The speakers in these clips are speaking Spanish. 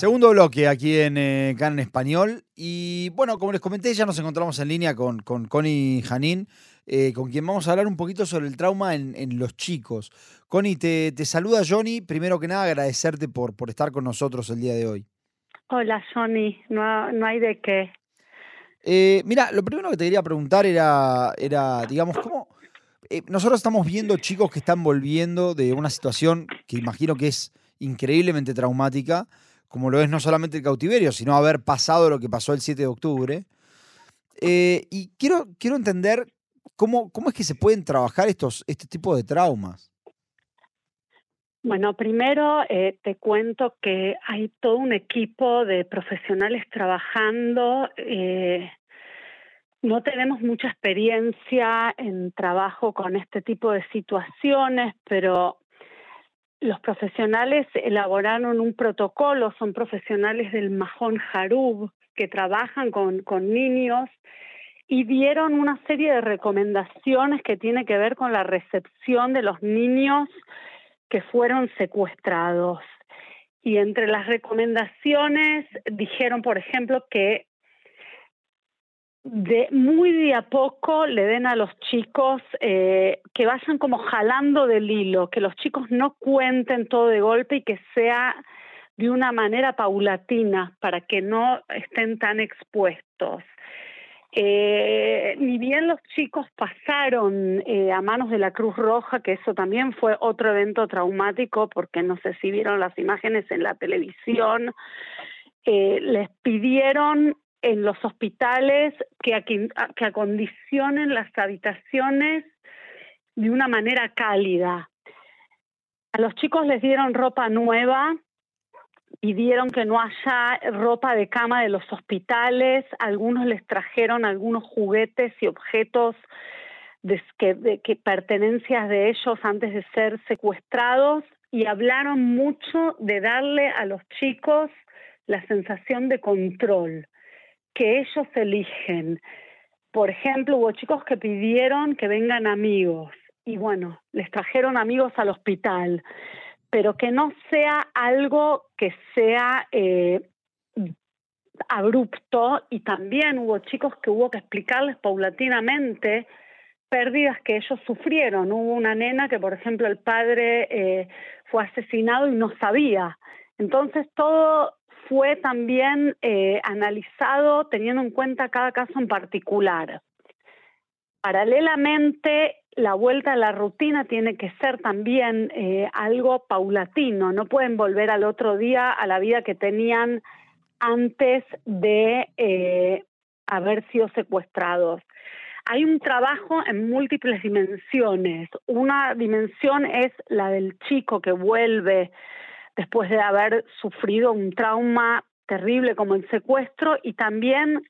Segundo bloque aquí en eh, Can en Español. Y bueno, como les comenté, ya nos encontramos en línea con, con Connie Janín, eh, con quien vamos a hablar un poquito sobre el trauma en, en los chicos. Connie, te, te, saluda Johnny. Primero que nada, agradecerte por, por estar con nosotros el día de hoy. Hola, Johnny. No, no hay de qué. Eh, mira, lo primero que te quería preguntar era, era digamos, ¿cómo, eh, nosotros estamos viendo chicos que están volviendo de una situación que imagino que es increíblemente traumática, como lo es no solamente el cautiverio, sino haber pasado lo que pasó el 7 de octubre. Eh, y quiero, quiero entender cómo, cómo es que se pueden trabajar estos, este tipo de traumas. Bueno, primero eh, te cuento que hay todo un equipo de profesionales trabajando. Eh, no tenemos mucha experiencia en trabajo con este tipo de situaciones, pero los profesionales elaboraron un protocolo, son profesionales del Mahón Harub que trabajan con, con niños y dieron una serie de recomendaciones que tiene que ver con la recepción de los niños que fueron secuestrados. Y entre las recomendaciones dijeron, por ejemplo, que de muy de a poco le den a los chicos eh, que vayan como jalando del hilo, que los chicos no cuenten todo de golpe y que sea de una manera paulatina para que no estén tan expuestos. Eh, ni bien los chicos pasaron eh, a manos de la Cruz Roja, que eso también fue otro evento traumático, porque no sé si vieron las imágenes en la televisión, eh, les pidieron en los hospitales que, acondicionen las habitaciones de una manera cálida. A los chicos les dieron ropa nueva, pidieron que no haya ropa de cama de los hospitales, algunos les trajeron algunos juguetes y objetos de, que, que pertenencias de ellos antes de ser secuestrados y hablaron mucho de darle a los chicos la sensación de control que ellos eligen. Por ejemplo, hubo chicos que pidieron que vengan amigos y bueno, les trajeron amigos al hospital, pero que no sea algo que sea eh, abrupto y también hubo chicos que hubo que explicarles paulatinamente pérdidas que ellos sufrieron. Hubo una nena que, por ejemplo, el padre eh, fue asesinado y no sabía. Entonces todo fue también eh, analizado teniendo en cuenta cada caso en particular. Paralelamente, la vuelta a la rutina tiene que ser también eh, algo paulatino, no pueden volver al otro día a la vida que tenían antes de eh, haber sido secuestrados. Hay un trabajo en múltiples dimensiones. Una dimensión es la del chico que vuelve después de haber sufrido un trauma terrible como el secuestro y también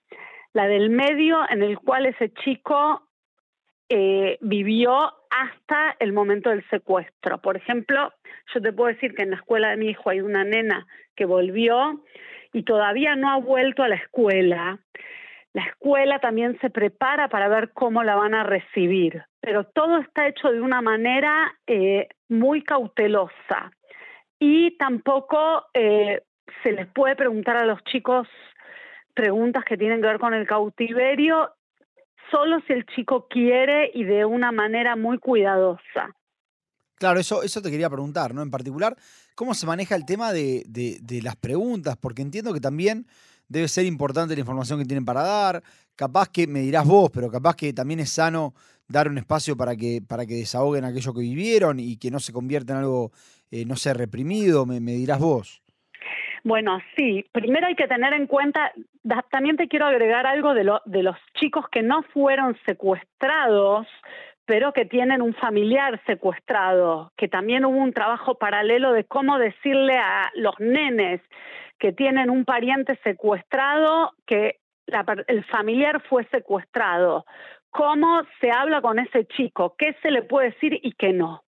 la del medio en el cual ese chico eh, vivió hasta el momento del secuestro. Por ejemplo, yo te puedo decir que en la escuela de mi hijo hay una nena que volvió y todavía no ha vuelto a la escuela. La escuela también se prepara para ver cómo la van a recibir, pero todo está hecho de una manera eh, muy cautelosa y tampoco eh, se les puede preguntar a los chicos preguntas que tienen que ver con el cautiverio solo si el chico quiere y de una manera muy cuidadosa. Claro, eso, eso te quería preguntar, ¿no? En particular, ¿cómo se maneja el tema de, de, de, las preguntas? Porque entiendo que también debe ser importante la información que tienen para dar. Capaz que me dirás vos, pero capaz que también es sano dar un espacio para que, para que desahoguen aquello que vivieron y que no se convierta en algo eh, no sé, reprimido? Me, dirás vos. Bueno, sí, primero hay que tener en cuenta, también te quiero agregar algo de, lo, de los chicos que no fueron secuestrados, pero que tienen un familiar secuestrado, que también hubo un trabajo paralelo de cómo decirle a los nenes que tienen un pariente secuestrado que el familiar fue secuestrado, cómo se habla con ese chico, qué se le puede decir y qué no.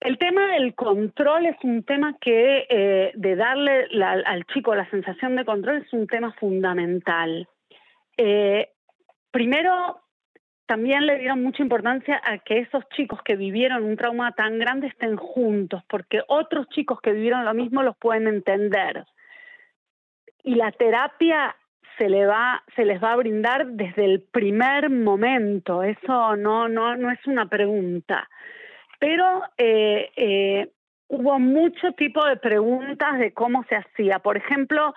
El tema del control es un tema que, eh, de darle al chico la sensación de control, es un tema fundamental. Eh, primero, también le dieron mucha importancia a que esos chicos que vivieron un trauma tan grande estén juntos, porque otros chicos que vivieron lo mismo los pueden entender. y la terapia se va se les va a brindar desde el primer momento. Eso no no no es una pregunta. Pero eh, eh, hubo mucho tipo de preguntas de cómo se hacía. Por ejemplo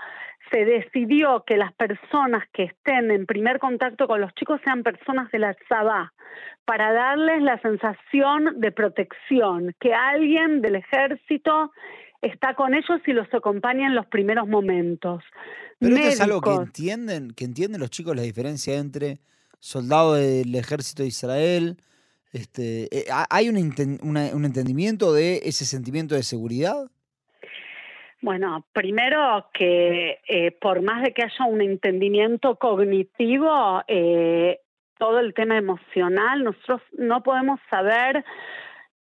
se decidió que las personas que estén en primer contacto con los chicos sean personas de la Sabá, para darles la sensación de protección, que alguien del ejército está con ellos y los acompaña en los primeros momentos. Pero esto es algo que entienden, que entienden los chicos la diferencia entre soldado del ejército de Israel. Este, eh, ¿Hay un, un entendimiento de ese sentimiento de seguridad? Bueno, primero que eh, por más de que haya un entendimiento cognitivo, eh, todo el tema emocional, nosotros no podemos saber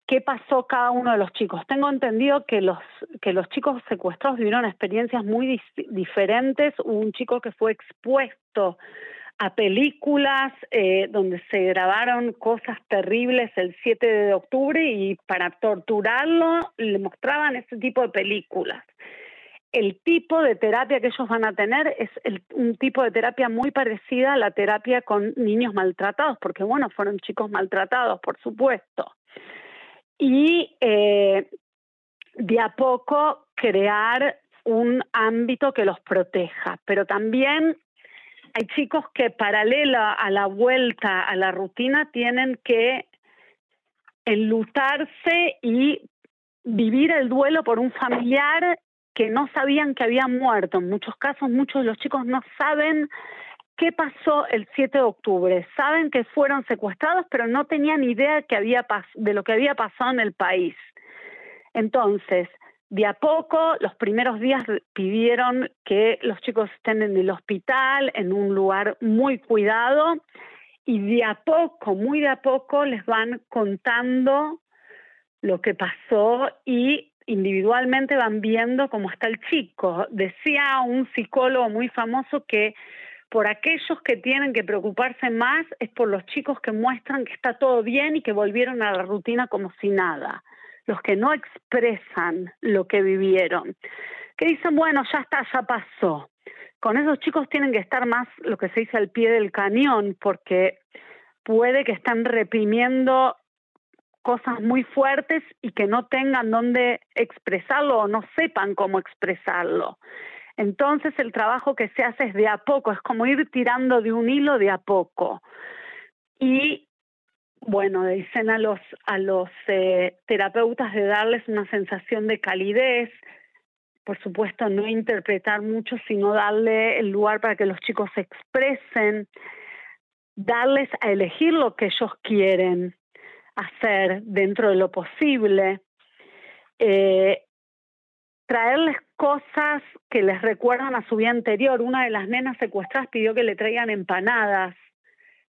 qué pasó cada uno de los chicos. Tengo entendido que los que los chicos secuestrados vivieron experiencias muy diferentes. Hubo un chico que fue expuesto a películas eh, donde se grabaron cosas terribles el 7 de octubre y para torturarlo le mostraban ese tipo de películas. El tipo de terapia que ellos van a tener es un tipo de terapia muy parecida a la terapia con niños maltratados, porque bueno, fueron chicos maltratados, por supuesto. Y eh, de a poco crear un ámbito que los proteja, pero también hay chicos que paralela a la vuelta a la rutina tienen que enlutarse y vivir el duelo por un familiar que no sabían que había muerto. En muchos casos, muchos de los chicos no saben qué pasó el 7 de octubre. Saben que fueron secuestrados, pero no tenían idea de lo que había pasado en el país. Entonces, de a poco, los primeros días pidieron que los chicos estén en el hospital, en un lugar muy cuidado, y de a poco, muy de a poco, les van contando lo que pasó y individualmente van viendo cómo está el chico. Decía un psicólogo muy famoso que por aquellos que tienen que preocuparse más es por los chicos que muestran que está todo bien y que volvieron a la rutina como si nada los que no expresan lo que vivieron, que dicen, bueno, ya está, ya pasó. Con esos chicos tienen que estar más, lo que se dice, al pie del cañón, porque puede que estén reprimiendo cosas muy fuertes y que no tengan dónde expresarlo o no sepan cómo expresarlo. Entonces el trabajo que se hace es de a poco, es como ir tirando de un hilo de a poco. Y bueno, dicen a los, a los eh, terapeutas de darles una sensación de calidez, por supuesto no interpretar mucho, sino darle el lugar para que los chicos se expresen, darles a elegir lo que ellos quieren hacer dentro de lo posible, eh, traerles cosas que les recuerdan a su vida anterior. Una de las nenas secuestradas pidió que le traigan empanadas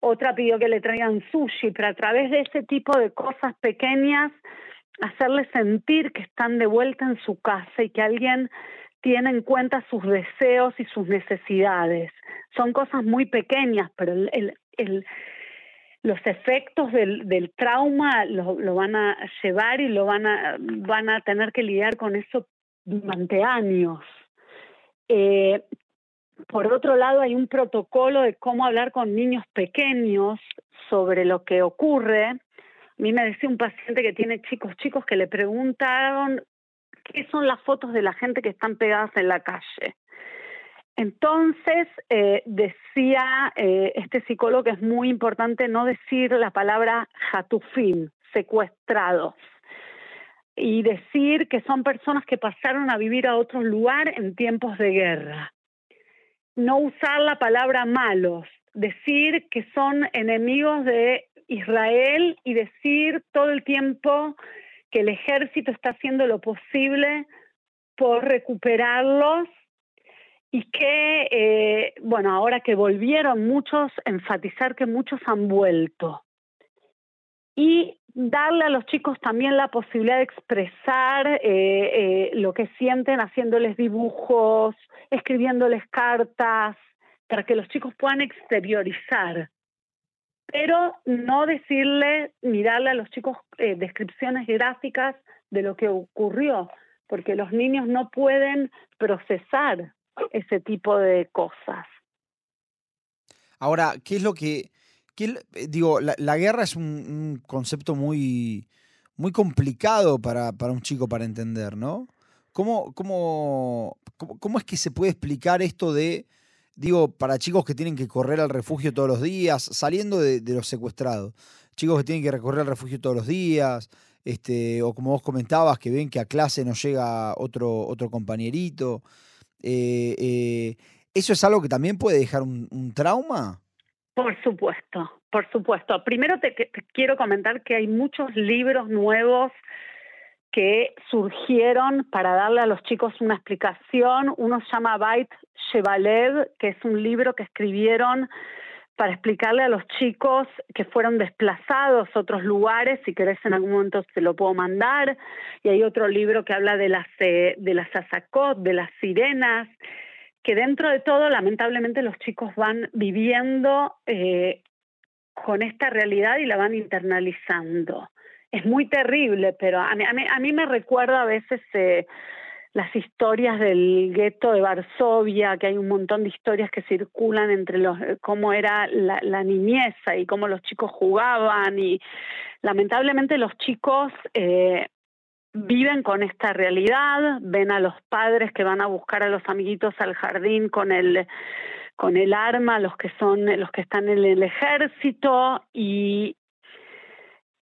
otra pidió que le traigan sushi, pero a través de ese tipo de cosas pequeñas, hacerles sentir que están de vuelta en su casa y que alguien tiene en cuenta sus deseos y sus necesidades. Son cosas muy pequeñas, pero los efectos del, del trauma lo, lo, van a llevar y lo van a, van a tener que lidiar con eso durante años. Eh, por otro lado, hay un protocolo de cómo hablar con niños pequeños sobre lo que ocurre. A mí me decía un paciente que tiene chicos, chicos que le preguntaron qué son las fotos de la gente que están pegadas en la calle. Entonces, eh, decía eh, este psicólogo que es muy importante no decir la palabra jatufín, secuestrados, y decir que son personas que pasaron a vivir a otro lugar en tiempos de guerra no usar la palabra malos, decir que son enemigos de Israel y decir todo el tiempo que el ejército está haciendo lo posible por recuperarlos y que, eh, bueno, ahora que volvieron muchos, enfatizar que muchos han vuelto. Y darle a los chicos también la posibilidad de expresar eh, eh, lo que sienten haciéndoles dibujos, escribiéndoles cartas, para que los chicos puedan exteriorizar. Pero no decirle, mirarle a los chicos eh, descripciones gráficas de lo que ocurrió, porque los niños no pueden procesar ese tipo de cosas. Ahora, ¿qué es lo que... Eh, digo, la, guerra es un, concepto muy, muy complicado para, para, un chico para entender, ¿no? ¿Cómo, cómo, cómo, es que se puede explicar esto de, digo, para chicos que tienen que correr al refugio todos los días, saliendo de, de los secuestrados, chicos que tienen que recorrer al refugio todos los días, este, o como vos comentabas, que ven que a clase no llega otro, otro compañerito. Eh, eh, ¿Eso es algo que también puede dejar un, trauma? Por supuesto, por supuesto. Primero te, quiero comentar que hay muchos libros nuevos que surgieron para darle a los chicos una explicación. Uno se llama Bait Shevalev, que es un libro que escribieron para explicarle a los chicos que fueron desplazados a otros lugares, si querés en algún momento te lo puedo mandar, y hay otro libro que habla de las, eh, de las asacot, de las sirenas, que dentro de todo, lamentablemente, los chicos van viviendo eh, con esta realidad y la van internalizando. Es muy terrible, pero a mí, a mí, me recuerda a veces... Eh, las historias del gueto de Varsovia, que hay un montón de historias que circulan entre los eh, cómo era la, la niñez y cómo los chicos jugaban y lamentablemente los chicos eh, viven con esta realidad, ven a los padres que van a buscar a los amiguitos al jardín con el con el arma, los que son los que están en el ejército y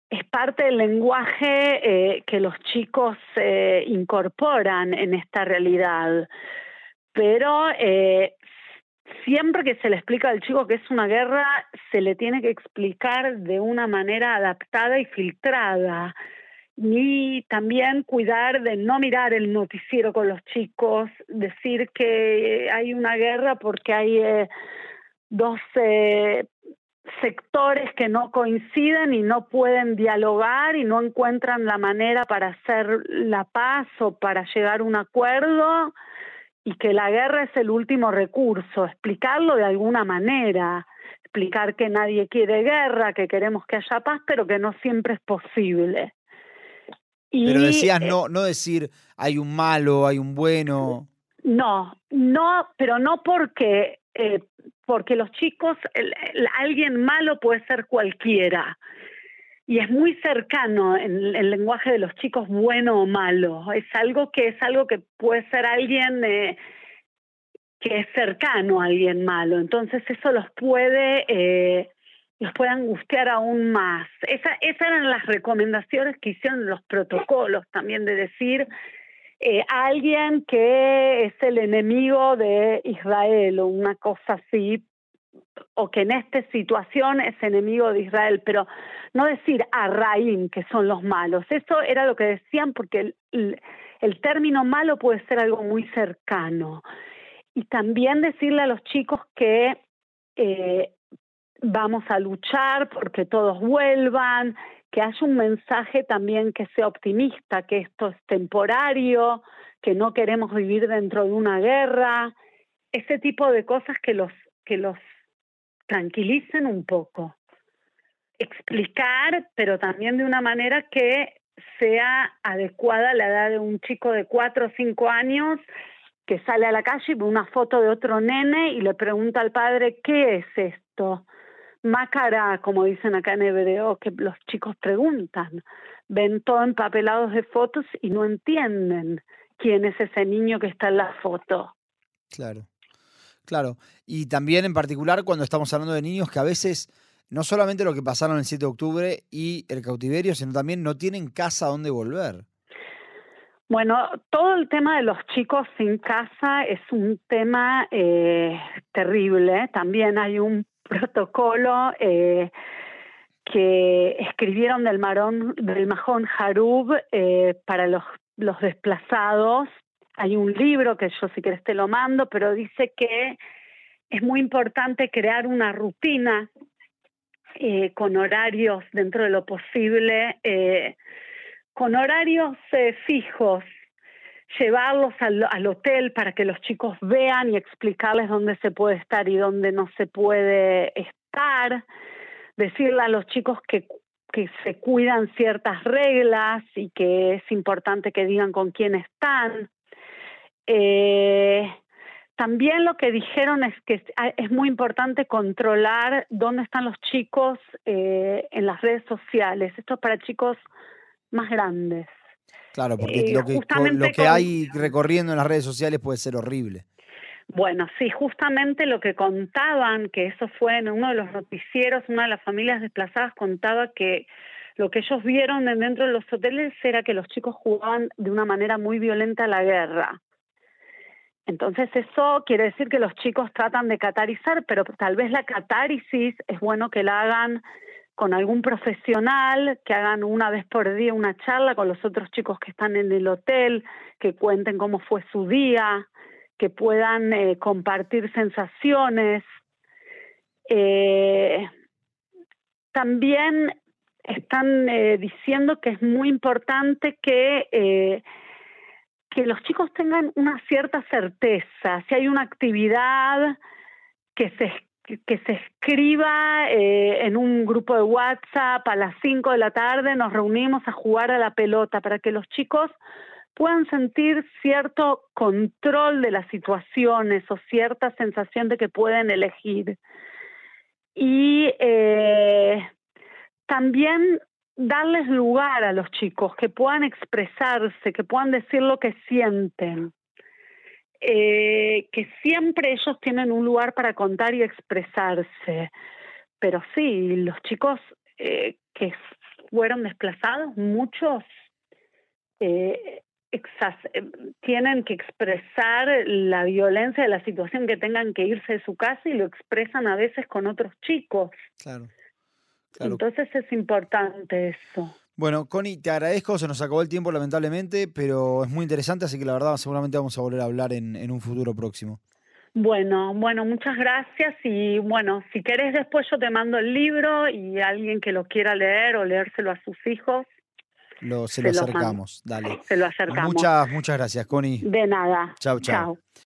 es parte del lenguaje eh, que los chicos eh, incorporan en esta realidad. Pero eh, siempre que se le explica al chico que es una guerra, se le tiene que explicar de una manera adaptada y filtrada. Y también cuidar de no mirar el noticiero con los chicos, decir que hay una guerra porque hay dos sectores que no coinciden y no pueden dialogar y no encuentran la manera para hacer la paz o para llegar a un acuerdo y que la guerra es el último recurso, explicarlo de alguna manera, explicar que nadie quiere guerra, que queremos que haya paz, pero que no siempre es posible. Pero decías eh, no, no decir hay un malo, hay un bueno. No, no, pero no porque eh, porque los chicos, alguien malo puede ser cualquiera. Y es muy cercano en el lenguaje de los chicos bueno o malo. Es algo que es algo que puede ser alguien eh, que es cercano a alguien malo. Entonces eso los puede eh, los puede angustiar aún más. Esa, esas eran las recomendaciones que hicieron los protocolos también de decir eh, alguien que es el enemigo de Israel o una cosa así, o que en esta situación es enemigo de Israel, pero no decir a Raín que son los malos. Eso era lo que decían porque el, el, término malo puede ser algo muy cercano. Y también decirle a los chicos que eh, vamos a luchar porque todos vuelvan, que haya un mensaje también que sea optimista, que esto es temporario, que no queremos vivir dentro de una guerra, ese tipo de cosas que los, que los tranquilicen un poco. Explicar, pero también de una manera que sea adecuada a la edad de un chico de cuatro o cinco años que sale a la calle y ve una foto de otro nene y le pregunta al padre, ¿qué es esto? Mácara, como dicen acá en hebreo, que los chicos preguntan. Ven todo empapelados de fotos y no entienden quién es ese niño que está en la foto. Claro, claro. Y también en particular cuando estamos hablando de niños que a veces no solamente lo que pasaron el 7 de octubre y el cautiverio, sino también no tienen casa donde volver. Bueno, todo el tema de los chicos sin casa es un tema eh, terrible. También hay un protocolo eh, que escribieron del, marón, del Majón Harub eh, para los, los desplazados. Hay un libro que yo si querés te lo mando, pero dice que es muy importante crear una rutina eh, con horarios dentro de lo posible, con horarios fijos, llevarlos al, hotel para que los chicos vean y explicarles dónde se puede estar y dónde no se puede estar, decirle a los chicos que, que se cuidan ciertas reglas y que es importante que digan con quién están. Eh, también lo que dijeron es que es muy importante controlar dónde están los chicos eh, en las redes sociales. Esto es para chicos más grandes. Claro, porque eh, lo, que, lo que hay recorriendo en las redes sociales puede ser horrible. Bueno, sí, justamente lo que contaban, que eso fue en uno de los noticieros, una de las familias desplazadas contaba que lo que ellos vieron dentro de los hoteles era que los chicos jugaban de una manera muy violenta a la guerra. Entonces eso quiere decir que los chicos tratan de catarizar, pero tal vez la catárisis es bueno que la hagan con algún profesional, que hagan una vez por día una charla con los otros chicos que están en el hotel, que cuenten cómo fue su día, que puedan eh, compartir sensaciones. Eh, también están eh, diciendo que es muy importante que que los chicos tengan una cierta certeza, si hay una actividad que se, que se escriba eh, en un grupo de WhatsApp a las 5 de la tarde, nos reunimos a jugar a la pelota para que los chicos puedan sentir cierto control de las situaciones o cierta sensación de que pueden elegir. Y eh, también darles lugar a los chicos, que puedan expresarse, que puedan decir lo que sienten, eh, que siempre ellos tienen un lugar para contar y expresarse. Pero sí, los chicos eh, que fueron desplazados, muchos eh, tienen que expresar la violencia de la situación que tengan que irse de su casa y lo expresan a veces con otros chicos. Claro. Entonces es importante eso. Bueno, Connie, te agradezco, se nos acabó el tiempo lamentablemente, pero es muy interesante, así que la verdad seguramente vamos a volver a hablar en, un futuro próximo. Bueno, bueno, muchas gracias y bueno, si querés después yo te mando el libro y alguien que lo quiera leer o leérselo a sus hijos. Lo, se, lo acercamos, dale. Se lo acercamos. Muchas, muchas gracias, Connie. De nada. Chao, chao.